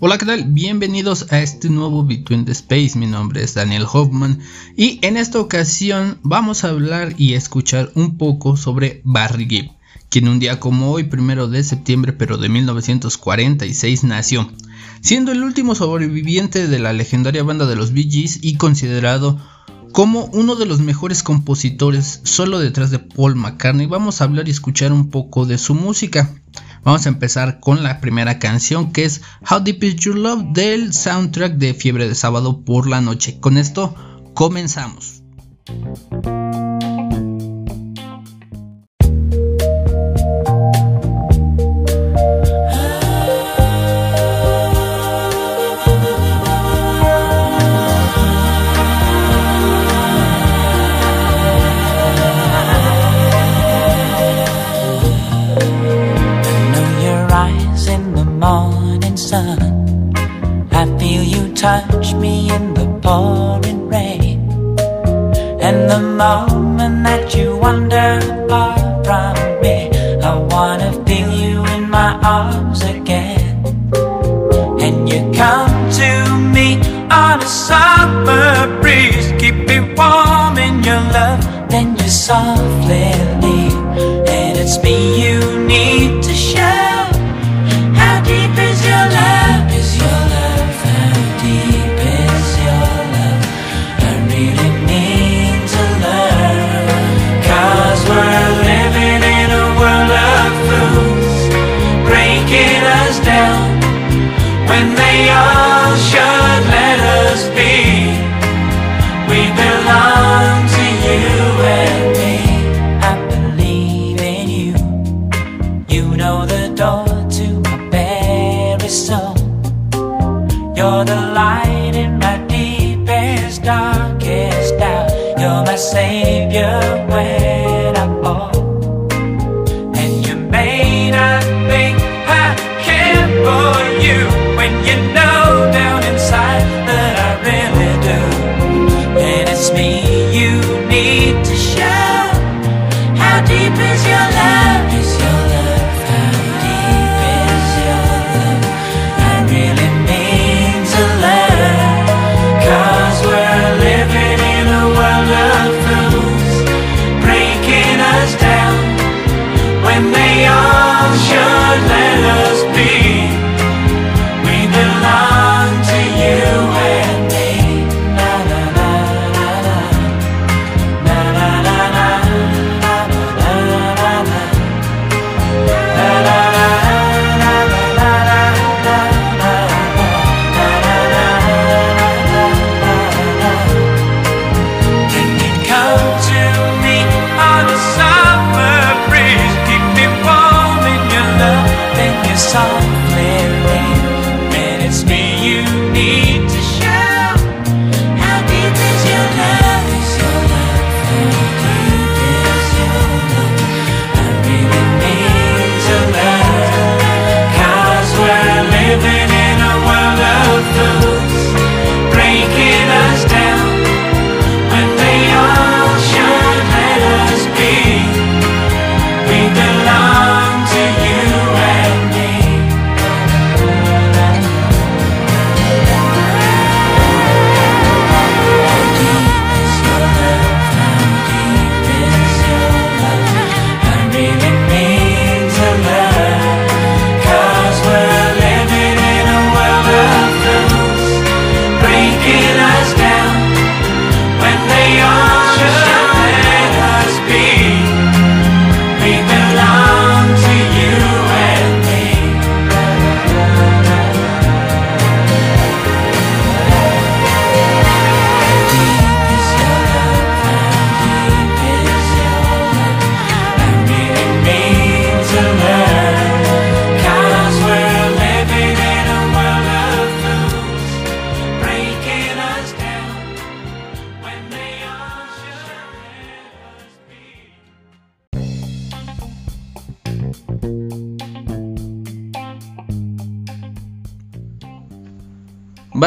Hola, ¿qué tal? Bienvenidos a este nuevo Between the Space. Mi nombre es Daniel Hoffman y en esta ocasión vamos a hablar y escuchar un poco sobre Barry Gibb, quien un día como hoy, primero de septiembre, pero de 1946, nació, siendo el último sobreviviente de la legendaria banda de los Bee Gees y considerado como uno de los mejores compositores solo detrás de Paul McCartney. Vamos a hablar y escuchar un poco de su música. Vamos a empezar con la primera canción que es How Deep Is Your Love del soundtrack de Fiebre de Sábado por la Noche. Con esto comenzamos. softly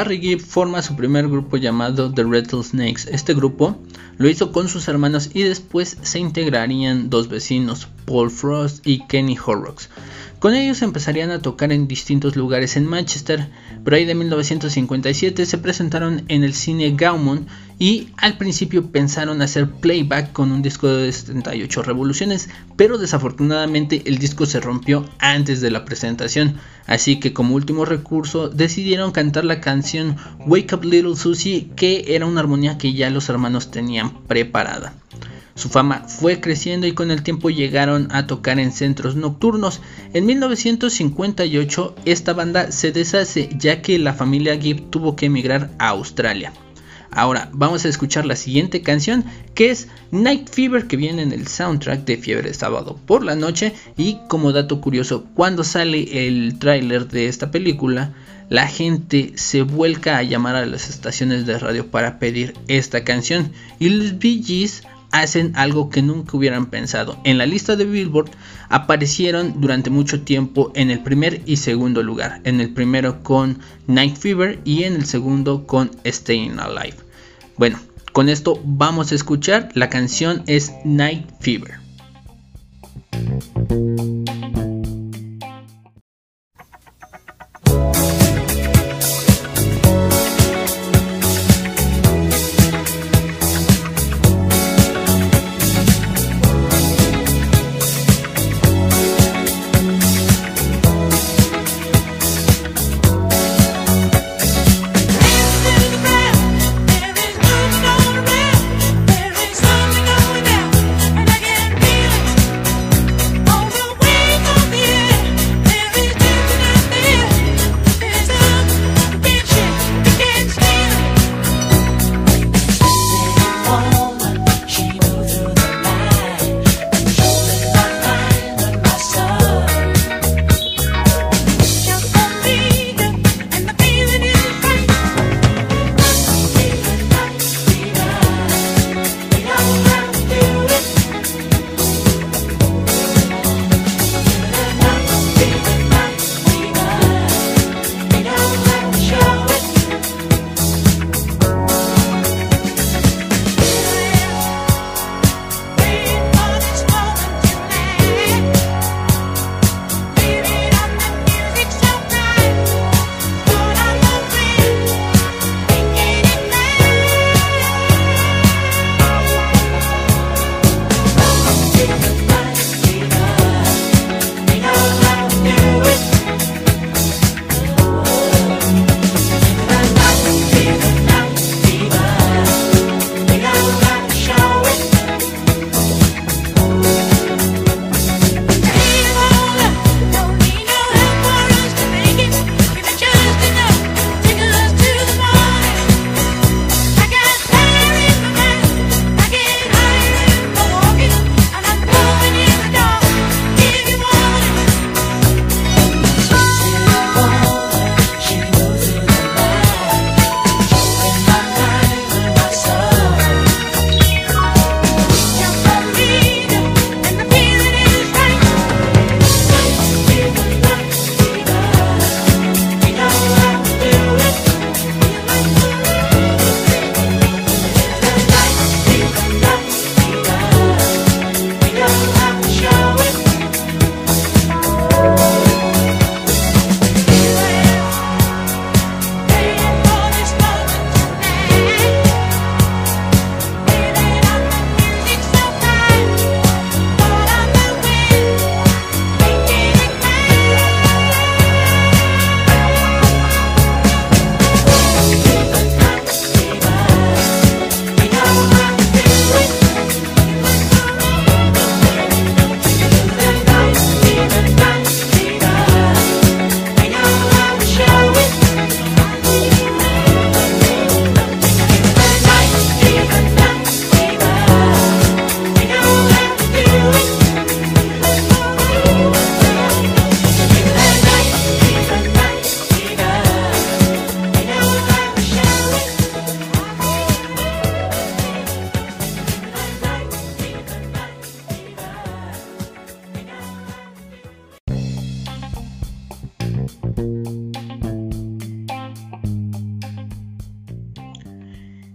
Barry Gibb forma su primer grupo llamado The Rattlesnakes. Este grupo lo hizo con sus hermanos y después se integrarían dos vecinos, Paul Frost y Kenny Horrocks. Con ellos empezarían a tocar en distintos lugares en Manchester, pero ahí de 1957 se presentaron en el cine Gaumont y al principio pensaron hacer playback con un disco de 78 revoluciones, pero desafortunadamente el disco se rompió antes de la presentación, así que como último recurso decidieron cantar la canción Wake Up Little Susie, que era una armonía que ya los hermanos tenían preparada. Su fama fue creciendo y con el tiempo llegaron a tocar en centros nocturnos. En 1958 esta banda se deshace ya que la familia Gibb tuvo que emigrar a Australia. Ahora vamos a escuchar la siguiente canción que es Night Fever que viene en el soundtrack de Fiebre de Sábado por la noche y como dato curioso cuando sale el tráiler de esta película la gente se vuelca a llamar a las estaciones de radio para pedir esta canción y los Bee Gees hacen algo que nunca hubieran pensado. En la lista de Billboard aparecieron durante mucho tiempo en el primer y segundo lugar. En el primero con Night Fever y en el segundo con Staying Alive. Bueno, con esto vamos a escuchar. La canción es Night Fever.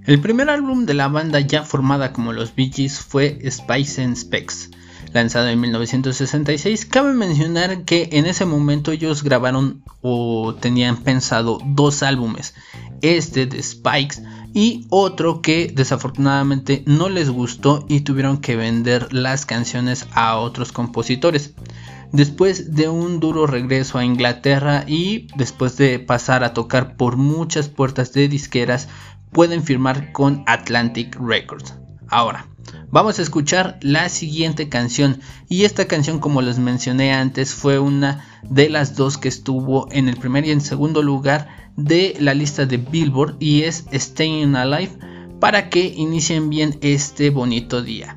El primer álbum de la banda ya formada como los Bee Gees fue Spice and Specs. lanzado en 1966. Cabe mencionar que en ese momento ellos grabaron o tenían pensado dos álbumes, este de Spikes y otro que desafortunadamente no les gustó y tuvieron que vender las canciones a otros compositores. Después de un duro regreso a Inglaterra y después de pasar a tocar por muchas puertas de disqueras, pueden firmar con Atlantic Records. Ahora, vamos a escuchar la siguiente canción y esta canción como les mencioné antes fue una de las dos que estuvo en el primer y en segundo lugar de la lista de Billboard y es Staying Alive para que inicien bien este bonito día.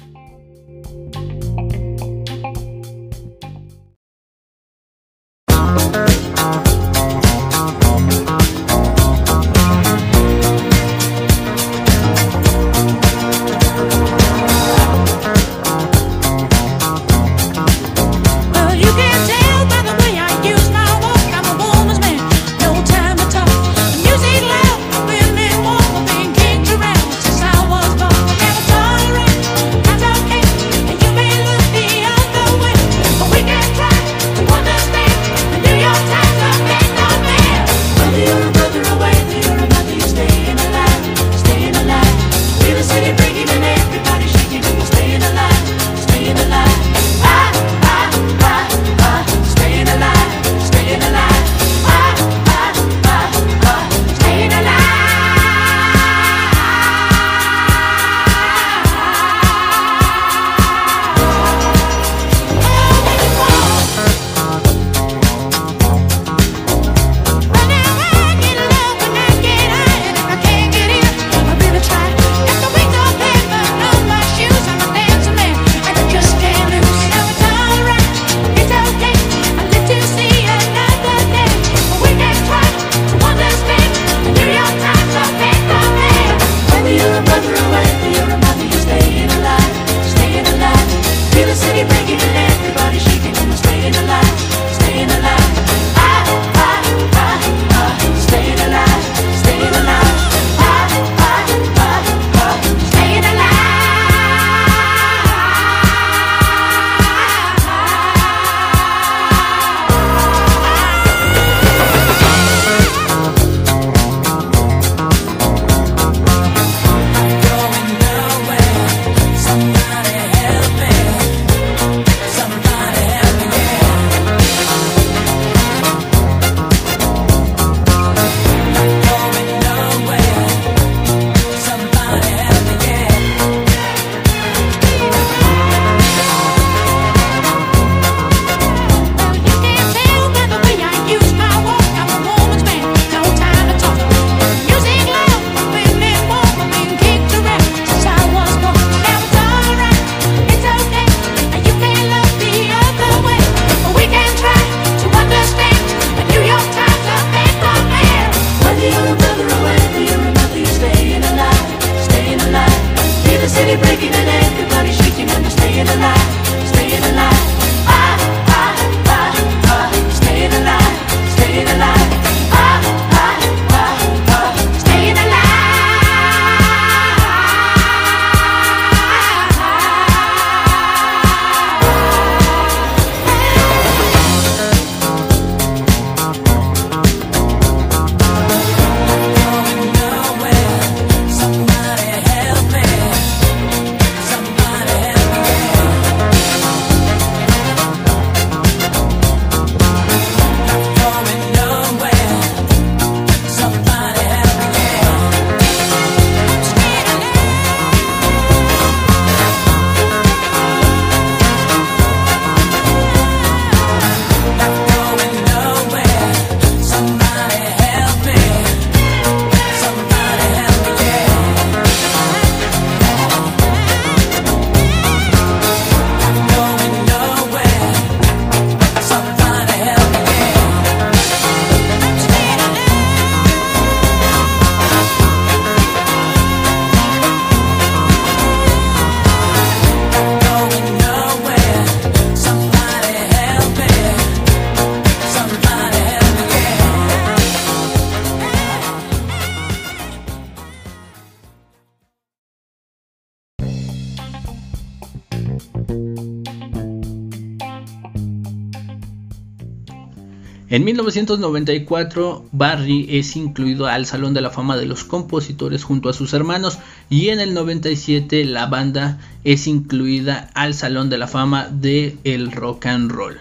En 1994, Barry es incluido al Salón de la Fama de los Compositores junto a sus hermanos y en el 97 la banda es incluida al Salón de la Fama de el Rock and Roll.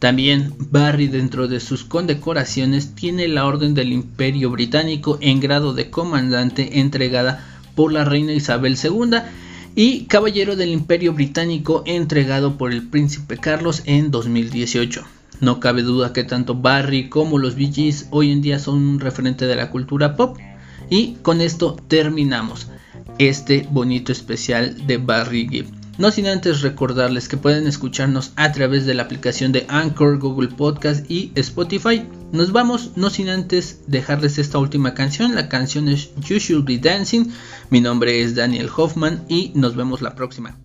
También Barry dentro de sus condecoraciones tiene la Orden del Imperio Británico en grado de comandante entregada por la reina Isabel II y Caballero del Imperio Británico entregado por el Príncipe Carlos en 2018. No cabe duda que tanto Barry como los Bee hoy en día son un referente de la cultura pop. Y con esto terminamos este bonito especial de Barry Gibb. No sin antes recordarles que pueden escucharnos a través de la aplicación de Anchor, Google Podcast y Spotify. Nos vamos, no sin antes dejarles esta última canción. La canción es You Should Be Dancing. Mi nombre es Daniel Hoffman y nos vemos la próxima.